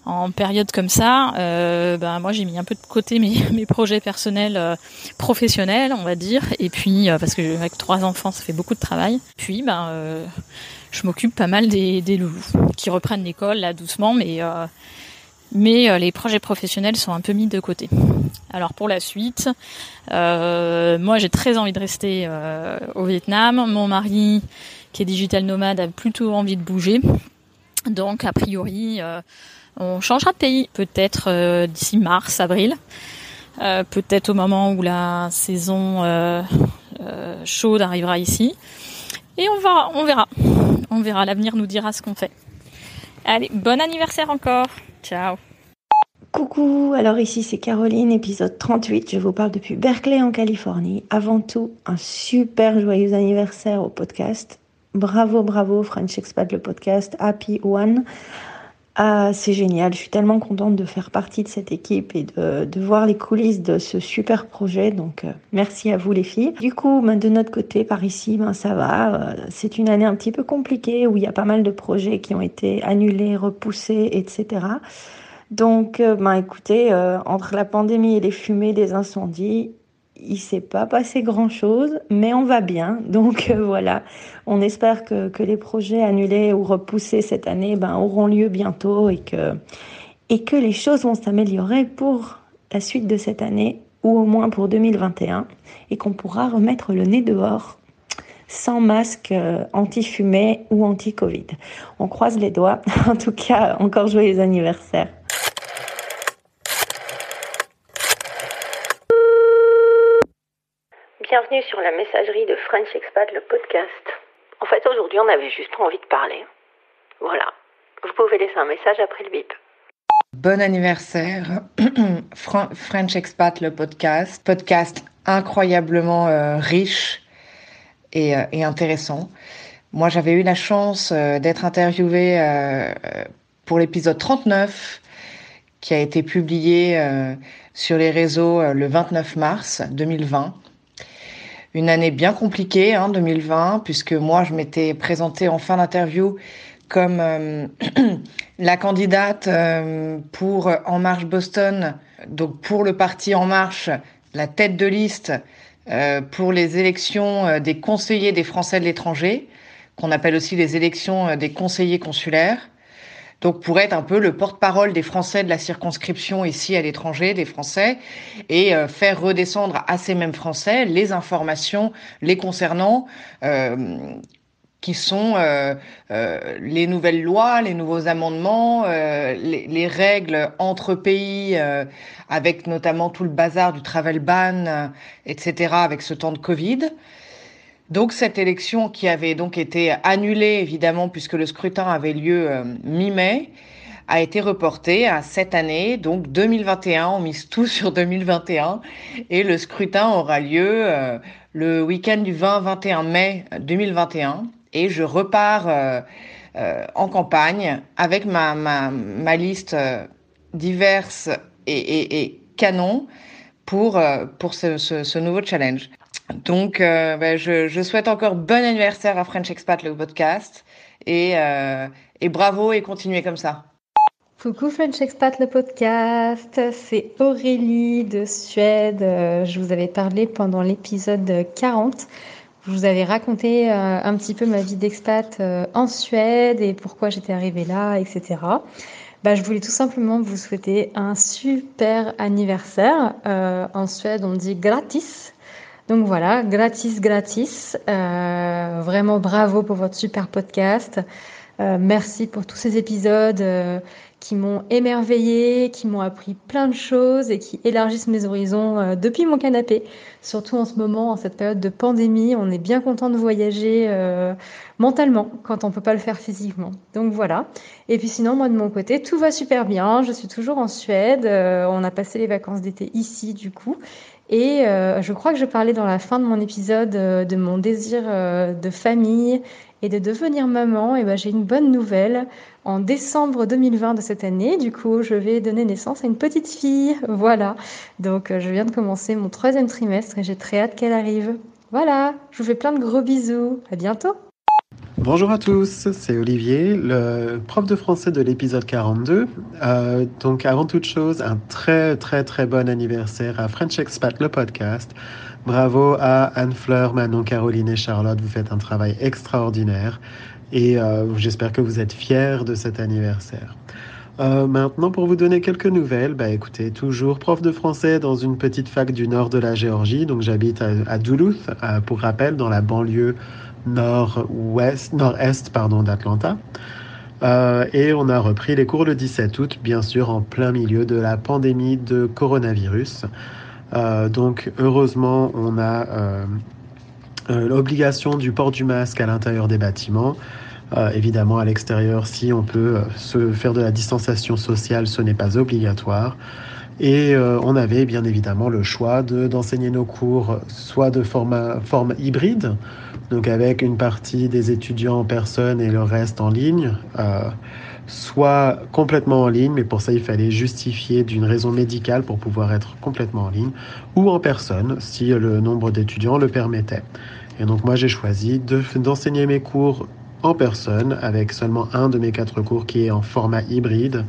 en période comme ça, euh, ben moi j'ai mis un peu de côté mes, projets personnels, professionnels, on va dire, et puis parce que avec trois enfants ça fait beaucoup de travail. Puis ben je m'occupe pas mal des, des loulous qui reprennent l'école là doucement, mais euh, mais euh, les projets professionnels sont un peu mis de côté. Alors pour la suite, euh, moi j'ai très envie de rester au Vietnam. Mon mari, qui est digital nomade, a plutôt envie de bouger. Donc a priori, on changera de pays, peut-être d'ici mars, avril. peut-être au moment où la saison chaude arrivera ici. Et on verra, on verra. On verra, l'avenir nous dira ce qu'on fait. Allez, bon anniversaire encore. Ciao. Coucou, alors ici c'est Caroline, épisode 38. Je vous parle depuis Berkeley en Californie. Avant tout, un super joyeux anniversaire au podcast. Bravo, bravo, French Expat, le podcast. Happy One. Ah, c'est génial, je suis tellement contente de faire partie de cette équipe et de, voir les coulisses de ce super projet. Donc, euh, merci à vous les filles. Du coup, ben, de notre côté, par ici, ben, ça va. Euh, c'est une année un petit peu compliquée où il y a pas mal de projets qui ont été annulés, repoussés, etc. Donc, euh, ben, écoutez, entre la pandémie et les fumées des incendies, il s'est pas passé grand chose, mais on va bien. Donc euh, voilà, on espère que, que, les projets annulés ou repoussés cette année ben, auront lieu bientôt et que, et que les choses vont s'améliorer pour la suite de cette année ou au moins pour 2021 et qu'on pourra remettre le nez dehors sans masque euh, anti-fumée ou anti-Covid. On croise les doigts. en tout cas, encore joyeux anniversaire. Bienvenue sur la messagerie de French Expat, le podcast. En fait, aujourd'hui, on avait juste envie de parler. Voilà. Vous pouvez laisser un message après le bip. Bon anniversaire, French Expat, le podcast. Podcast incroyablement euh, riche et, euh, et, intéressant. Moi, j'avais eu la chance euh, d'être interviewée pour l'épisode 39 qui a été publié sur les réseaux le 29 mars 2020. Une année bien compliquée, hein, 2020, puisque moi, je m'étais présentée en fin d'interview comme euh, la candidate euh, pour En Marche Boston, donc pour le parti En Marche, la tête de liste euh, pour les élections des conseillers des Français de l'étranger, qu'on appelle aussi les élections des conseillers consulaires. Donc pour être un peu le porte-parole des Français de la circonscription ici à l'étranger, des Français, et faire redescendre à ces mêmes Français les informations les concernant qui sont euh, euh, les nouvelles lois, les nouveaux amendements, euh, les, les, règles entre pays, euh, avec notamment tout le bazar du travel ban, euh, etc., avec ce temps de Covid. Donc cette élection qui avait donc été annulée, évidemment, puisque le scrutin avait lieu mi-mai, a été reportée à cette année, donc 2021. On mise tout sur 2021 et le scrutin aura lieu le week-end du 20-21 mai 2021 et je repars euh, euh, en campagne avec ma, ma, ma liste euh, diverse et, et, canon pour, euh, pour ce, nouveau challenge. Donc, euh, ben, je, je, souhaite encore bon anniversaire à French Expat, le podcast, et, et bravo et continuez comme ça. Coucou French Expat, le podcast, c'est Aurélie de Suède. Je vous avais parlé pendant l'épisode 40 je vous avais raconté euh, un petit peu ma vie d'expat euh, en Suède et pourquoi j'étais arrivée là, etc. Bah, je voulais tout simplement vous souhaiter un super anniversaire. Euh, en Suède, on dit gratis. Donc voilà, gratis, gratis. Euh, vraiment bravo pour votre super podcast. Euh, merci pour tous ces épisodes euh, qui m'ont émerveillé, qui m'ont appris plein de choses et qui élargissent mes horizons euh, depuis mon canapé. Surtout en ce moment, en cette période de pandémie, on est bien content de voyager euh, mentalement quand on peut pas le faire physiquement. Donc voilà. Et puis sinon, moi de mon côté, tout va super bien. Je suis toujours en Suède. Euh, on a passé les vacances d'été ici du coup. Et euh, je crois que je parlais dans la fin de mon épisode de mon désir de famille et de devenir maman, et ben j'ai une bonne nouvelle. En décembre 2020 de cette année, du coup, je vais donner naissance à une petite fille. Voilà. Donc, je viens de commencer mon troisième trimestre et j'ai très hâte qu'elle arrive. Voilà. Je vous fais plein de gros bisous. À bientôt. Bonjour à tous, c'est Olivier, le prof de français de l'épisode 42. Euh, donc avant toute chose, un très très très bon anniversaire à French Expat, le podcast. Bravo à Anne-Fleur, Manon, Caroline et Charlotte, vous faites un travail extraordinaire et euh, j'espère que vous êtes fiers de cet anniversaire. Euh, maintenant, pour vous donner quelques nouvelles, bah, écoutez, toujours prof de français dans une petite fac du nord de la Géorgie. Donc, j'habite à, Duluth, pour rappel, dans la banlieue nord-ouest, nord-est, pardon, d'Atlanta. Euh, et on a repris les cours le 17 août, bien sûr, en plein milieu de la pandémie de coronavirus. Euh, donc, heureusement, on a euh, l'obligation du port du masque à l'intérieur des bâtiments. Évidemment, à l'extérieur, si on peut se faire de la distanciation sociale, ce n'est pas obligatoire. Et euh, on avait bien évidemment le choix d'enseigner nos cours soit de format, forme hybride, donc avec une partie des étudiants en personne et le reste en ligne, euh, soit complètement en ligne, mais pour ça il fallait justifier d'une raison médicale pour pouvoir être complètement en ligne, ou en personne si le nombre d'étudiants le permettait. Et donc moi j'ai choisi d'enseigner mes cours en personne avec seulement un de mes quatre cours qui est en format hybride.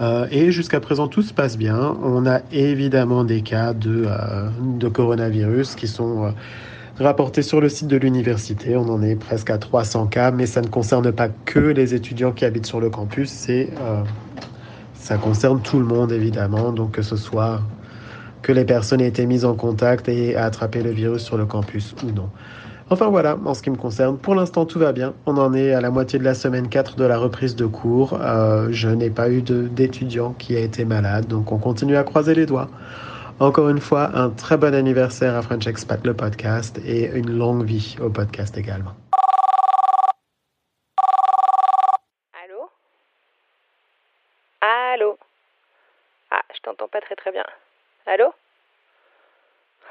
Euh, et jusqu'à présent, tout se passe bien. On a évidemment des cas de, euh, coronavirus qui sont euh, rapportés sur le site de l'université. On en est presque à 300 cas, mais ça ne concerne pas que les étudiants qui habitent sur le campus. C'est, ça concerne tout le monde, évidemment. Donc, que ce soit que les personnes aient été mises en contact et attrapé le virus sur le campus ou non. Enfin voilà, en ce qui me concerne, pour l'instant tout va bien. On en est à la moitié de la semaine 4 de la reprise de cours. Euh, je n'ai pas eu d'étudiant qui a été malade, donc on continue à croiser les doigts. Encore une fois, un très bon anniversaire à French Expat, le podcast, et une longue vie au podcast également. Allô? Allô? Ah, je t'entends pas très très bien. Allô?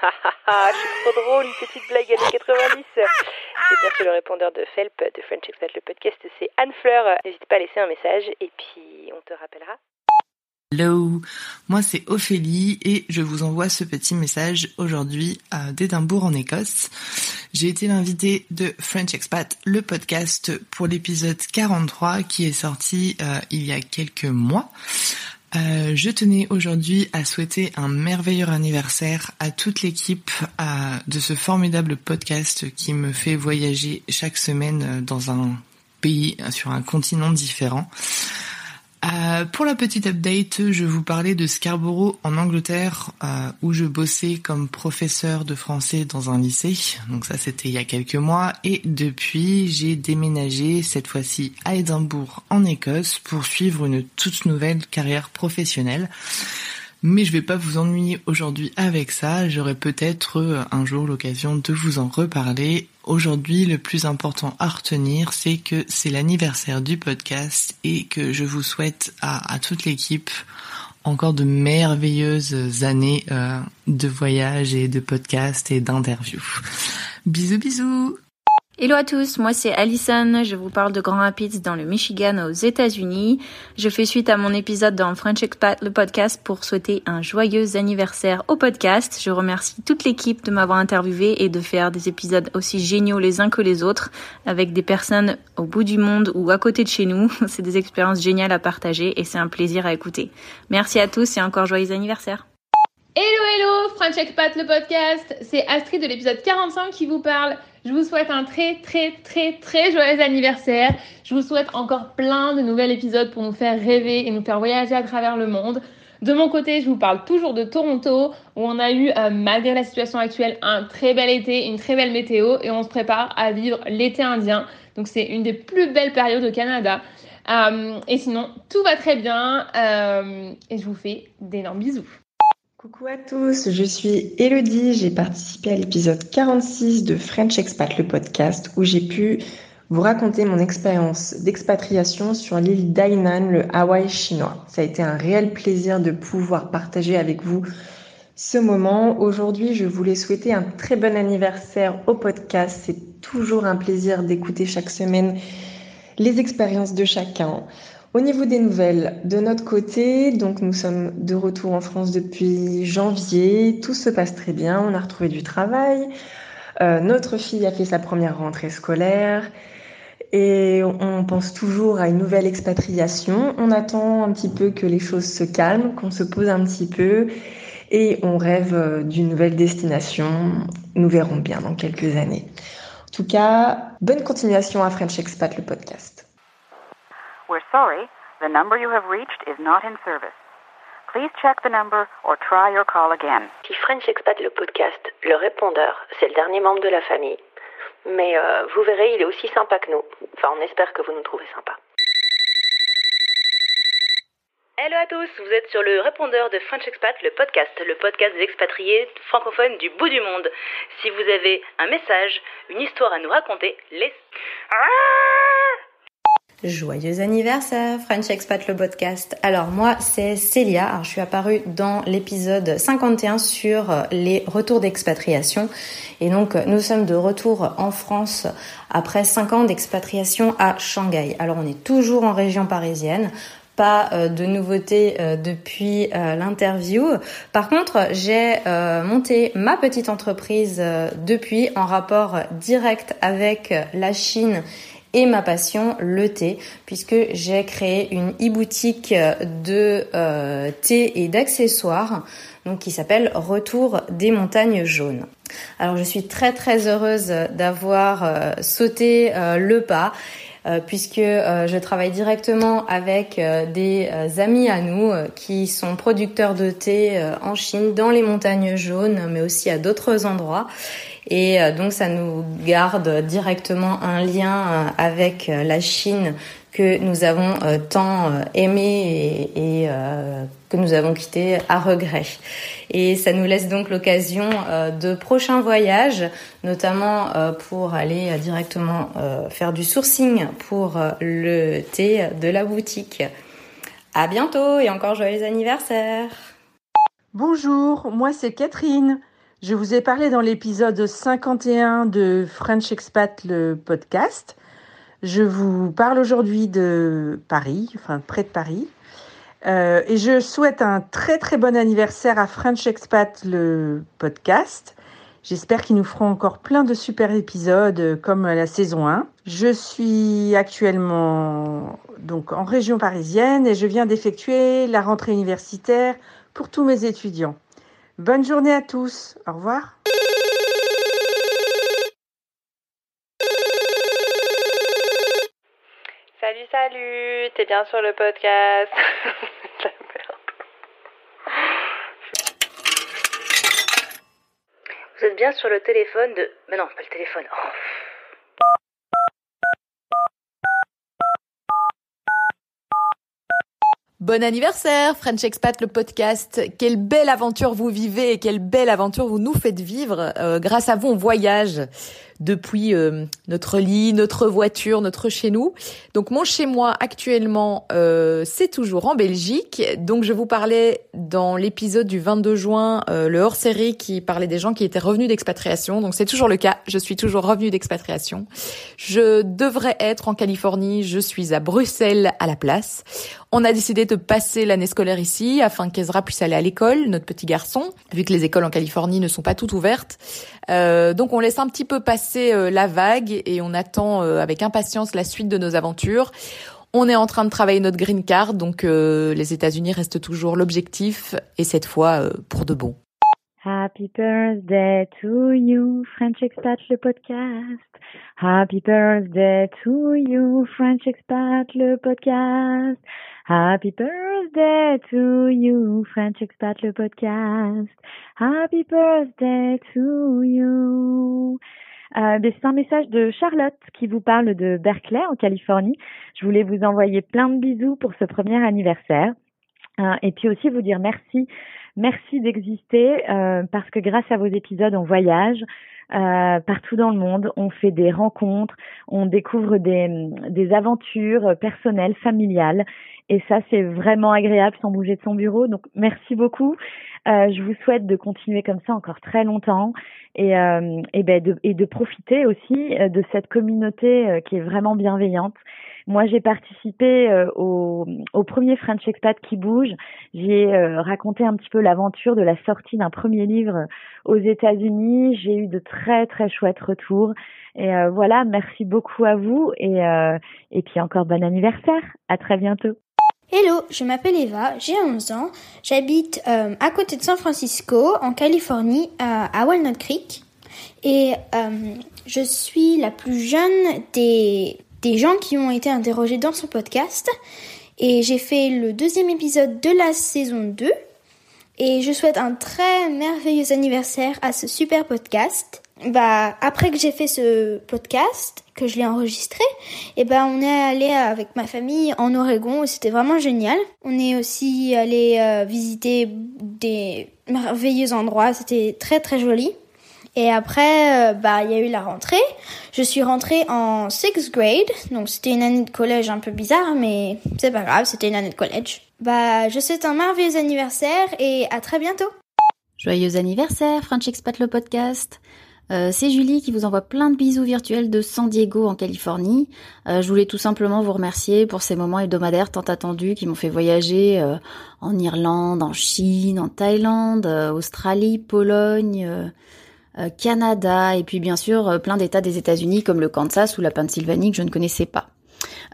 Je suis trop drôle, une petite blague années 90. C'est bien sûr le répondeur de Felp de French Expat, le podcast, c'est Anne Fleur. N'hésite pas à laisser un message et puis on te rappellera. Hello, moi c'est Ophélie et je vous envoie ce petit message aujourd'hui d'Édimbourg en Écosse. J'ai été l'invité de French Expat, le podcast pour l'épisode 43 qui est sorti euh, il y a quelques mois. Euh, je tenais aujourd'hui à souhaiter un merveilleux anniversaire à toute l'équipe de ce formidable podcast qui me fait voyager chaque semaine dans un pays, sur un continent différent. Euh, pour la petite update, je vous parlais de Scarborough en Angleterre euh, où je bossais comme professeur de français dans un lycée. Donc ça c'était il y a quelques mois et depuis j'ai déménagé cette fois-ci à Édimbourg en Écosse pour suivre une toute nouvelle carrière professionnelle. Mais je vais pas vous ennuyer aujourd'hui avec ça, j'aurai peut-être euh, un jour l'occasion de vous en reparler. Aujourd'hui, le plus important à retenir, c'est que c'est l'anniversaire du podcast et que je vous souhaite à, toute l'équipe encore de merveilleuses années euh, de voyage et de podcast et d'interviews. Bisous bisous Hello à tous, moi c'est Alison, je vous parle de Grand Rapids dans le Michigan aux États-Unis. Je fais suite à mon épisode dans French Expat, le podcast, pour souhaiter un joyeux anniversaire au podcast. Je remercie toute l'équipe de m'avoir interviewé et de faire des épisodes aussi géniaux les uns que les autres avec des personnes au bout du monde ou à côté de chez nous. C'est des expériences géniales à partager et c'est un plaisir à écouter. Merci à tous et encore joyeux anniversaire. Hello hello, French Expat le podcast, c'est Astrid de l'épisode 45 qui vous parle. Je vous souhaite un très très très très joyeux anniversaire. Je vous souhaite encore plein de nouveaux épisodes pour nous faire rêver et nous faire voyager à travers le monde. De mon côté, je vous parle toujours de Toronto, où on a eu, euh, malgré la situation actuelle, un très bel été, une très belle météo, et on se prépare à vivre l'été indien. Donc c'est une des plus belles périodes au Canada. Euh, et sinon, tout va très bien, euh, et je vous fais d'énormes bisous. Coucou à tous, je suis Elodie, j'ai participé à l'épisode 46 de French Expat, le podcast, où j'ai pu vous raconter mon expérience d'expatriation sur l'île d'Ainan, le Hawaï chinois. Ça a été un réel plaisir de pouvoir partager avec vous ce moment. Aujourd'hui, je voulais souhaiter un très bon anniversaire au podcast. C'est toujours un plaisir d'écouter chaque semaine les expériences de chacun. Au niveau des nouvelles, de notre côté, donc nous sommes de retour en France depuis janvier. Tout se passe très bien. On a retrouvé du travail. Euh, notre fille a fait sa première rentrée scolaire. Et on pense toujours à une nouvelle expatriation. On attend un petit peu que les choses se calment, qu'on se pose un petit peu. Et on rêve d'une nouvelle destination. Nous verrons bien dans quelques années. En tout cas, bonne continuation à French Expat, le podcast. We're sorry, the number you have reached is not in service. Please check the number or try your call again. Si French Expat le podcast, le répondeur, c'est le dernier membre de la famille. Mais euh, vous verrez, il est aussi sympa que nous. Enfin, on espère que vous nous trouvez sympa. Hello à tous, vous êtes sur le répondeur de French Expat, le podcast, le podcast des expatriés francophones du bout du monde. Si vous avez un message, une histoire à nous raconter, laissez... Joyeux anniversaire, French Expat le podcast. Alors moi, c'est Célia. Alors, je suis apparue dans l'épisode 51 sur euh, les retours d'expatriation. Et donc, nous sommes de retour en France après 5 ans d'expatriation à Shanghai. Alors, on est toujours en région parisienne pas euh, de nouveautés euh, depuis l'interview. Par contre, j'ai monté ma petite entreprise depuis en rapport direct avec la Chine et ma passion, le thé, puisque j'ai créé une e-boutique de euh, thé et d'accessoires donc qui s'appelle Retour des montagnes jaunes. Alors je suis très très heureuse d'avoir euh, sauté euh, le pas puisque je travaille directement avec des amis à nous qui sont producteurs de thé en Chine, dans les montagnes jaunes, mais aussi à d'autres endroits. Et euh, donc ça nous garde directement un lien euh, avec euh, la Chine que nous avons tant aimé et, que nous avons quitté à regret. Et ça nous laisse donc l'occasion de prochains voyages, notamment pour aller directement faire du sourcing pour le thé de la boutique. À bientôt et encore joyeux anniversaire. Bonjour, moi c'est Catherine. Je vous ai parlé dans l'épisode 51 de French Expat, le podcast. Je vous parle aujourd'hui de Paris, enfin près de Paris. Euh, et je souhaite un très très bon anniversaire à French Expat, le podcast. J'espère qu'ils nous feront encore plein de super épisodes euh, comme la saison 1. Je suis actuellement donc en région parisienne et je viens d'effectuer la rentrée universitaire pour tous mes étudiants. Bonne journée à tous. Au revoir. Salut, salut, t'es bien sur le podcast. Vous êtes bien sur le téléphone de... Mais non, pas le téléphone. Oh. Bon anniversaire, French Expat, le podcast. Quelle belle aventure vous vivez et quelle belle aventure vous nous faites vivre. Euh, grâce à vous, on voyage depuis euh, notre lit, notre voiture, notre chez nous. Donc mon chez moi actuellement, euh, c'est toujours en Belgique. Donc je vous parlais dans l'épisode du 22 juin, euh, le hors-série qui parlait des gens qui étaient revenus d'expatriation. Donc c'est toujours le cas. Je suis toujours revenue d'expatriation. Je devrais être en Californie. Je suis à Bruxelles à la place. On a décidé de passer l'année scolaire ici afin qu'Ezra puisse aller à l'école, notre petit garçon, vu que les écoles en Californie ne sont pas toutes ouvertes. Euh, donc on laisse un petit peu passer euh, la vague et on attend euh, avec impatience la suite de nos aventures. On est en train de travailler notre green card, donc les États-Unis restent toujours l'objectif et cette fois pour de bon. Happy birthday to you, French Expat le podcast. Happy birthday to you, French Expat le podcast. Happy birthday to you, French Expat le podcast. Happy birthday to you. Euh, ben, c'est un message de Charlotte qui vous parle de Berkeley en Californie. Je voulais vous envoyer plein de bisous pour ce premier anniversaire. Euh, et puis aussi vous dire merci, merci d'exister euh, parce que grâce à vos épisodes on voyage partout dans le monde, on fait des rencontres, on découvre des aventures personnelles, familiales et ça c'est vraiment agréable sans bouger de son bureau. Donc merci beaucoup. Euh, je vous souhaite de continuer comme ça encore très longtemps et, euh, ben de, et de profiter aussi euh, de cette communauté euh, qui est vraiment bienveillante. Moi, j'ai participé au, au, premier French Expat qui bouge. J'ai raconté un petit peu l'aventure de la sortie d'un premier livre aux États-Unis. J'ai eu de très très chouettes retours. Et voilà, merci beaucoup à vous et, et puis encore bon anniversaire. À très bientôt. Hello, je m'appelle Eva, j'ai 11 ans, j'habite euh, à côté de San Francisco, en Californie, à Walnut Creek, et euh, je suis la plus jeune des, des gens qui ont été interrogés dans son podcast, et j'ai fait le deuxième épisode de la saison 2, et je souhaite un très merveilleux anniversaire à ce super podcast. Bah, après que j'ai fait ce podcast, que je l'ai enregistré, et ben on est allé avec ma famille en Oregon et c'était vraiment génial. On est aussi allé euh, visiter des merveilleux endroits, c'était très très joli. Et après, euh, bah, il y a eu la rentrée. Je suis rentrée en sixth grade, donc c'était une année de collège un peu bizarre, mais c'est pas grave, c'était une année de collège. Bah, je souhaite un merveilleux anniversaire et à très bientôt. Joyeux anniversaire, French Expat le podcast. Euh, c'est Julie qui vous envoie plein de bisous virtuels de San Diego en Californie. Euh, je voulais tout simplement vous remercier pour ces moments hebdomadaires tant attendus qui m'ont fait voyager euh, en Irlande, en Chine, en Thaïlande, Australie, Pologne, Canada et puis bien sûr plein d'États des États-Unis comme le Kansas ou la Pennsylvanie que je ne connaissais pas.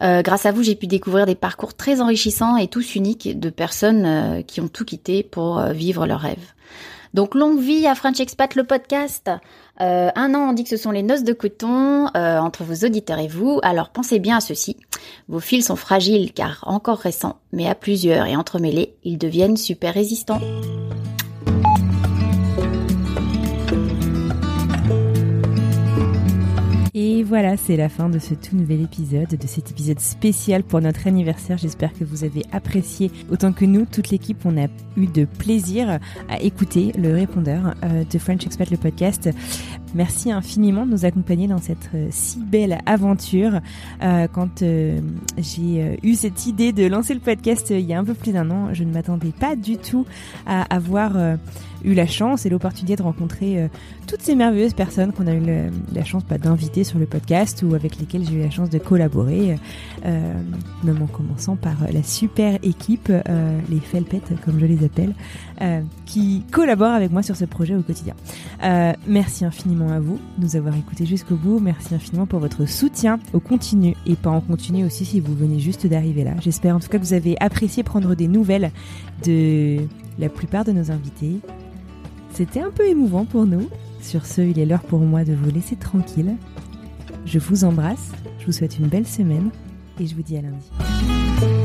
grâce à vous, j'ai pu découvrir des parcours très enrichissants et tous uniques de personnes qui ont tout quitté pour vivre leurs rêves. Donc longue vie à French Expat le podcast. Euh, un an, on dit que ce sont les noces de coton euh, entre vos auditeurs et vous. Alors pensez bien à ceci. Vos fils sont fragiles car encore récents, mais à plusieurs et entremêlés, ils deviennent super résistants. Et voilà, c'est la fin de ce tout nouvel épisode, de cet épisode spécial pour notre anniversaire. J'espère que vous avez apprécié autant que nous, toute l'équipe, on a eu de plaisir à écouter le répondeur euh, de French Expat, le podcast. Merci infiniment de nous accompagner dans cette euh, si belle aventure. Euh, quand euh, j'ai eu cette idée de lancer le podcast il y a un peu plus d'un an, je ne m'attendais pas du tout à avoir eu la chance et l'opportunité de rencontrer toutes ces merveilleuses personnes qu'on a eu la chance bah, d'inviter sur le podcast ou avec lesquelles j'ai eu la chance de collaborer, même en commençant par la super équipe, les Felpettes comme je les appelle, qui collaborent avec moi sur ce projet au quotidien. Merci infiniment à vous de nous avoir écoutés jusqu'au bout. Merci infiniment pour votre soutien au continu et pas en continu aussi si vous venez juste d'arriver là. J'espère en tout cas que vous avez apprécié prendre des nouvelles de la plupart de nos invités c'était un peu émouvant pour nous. Sur ce, il est l'heure pour moi de vous laisser tranquille. Je vous embrasse, je vous souhaite une belle semaine et je vous dis à lundi.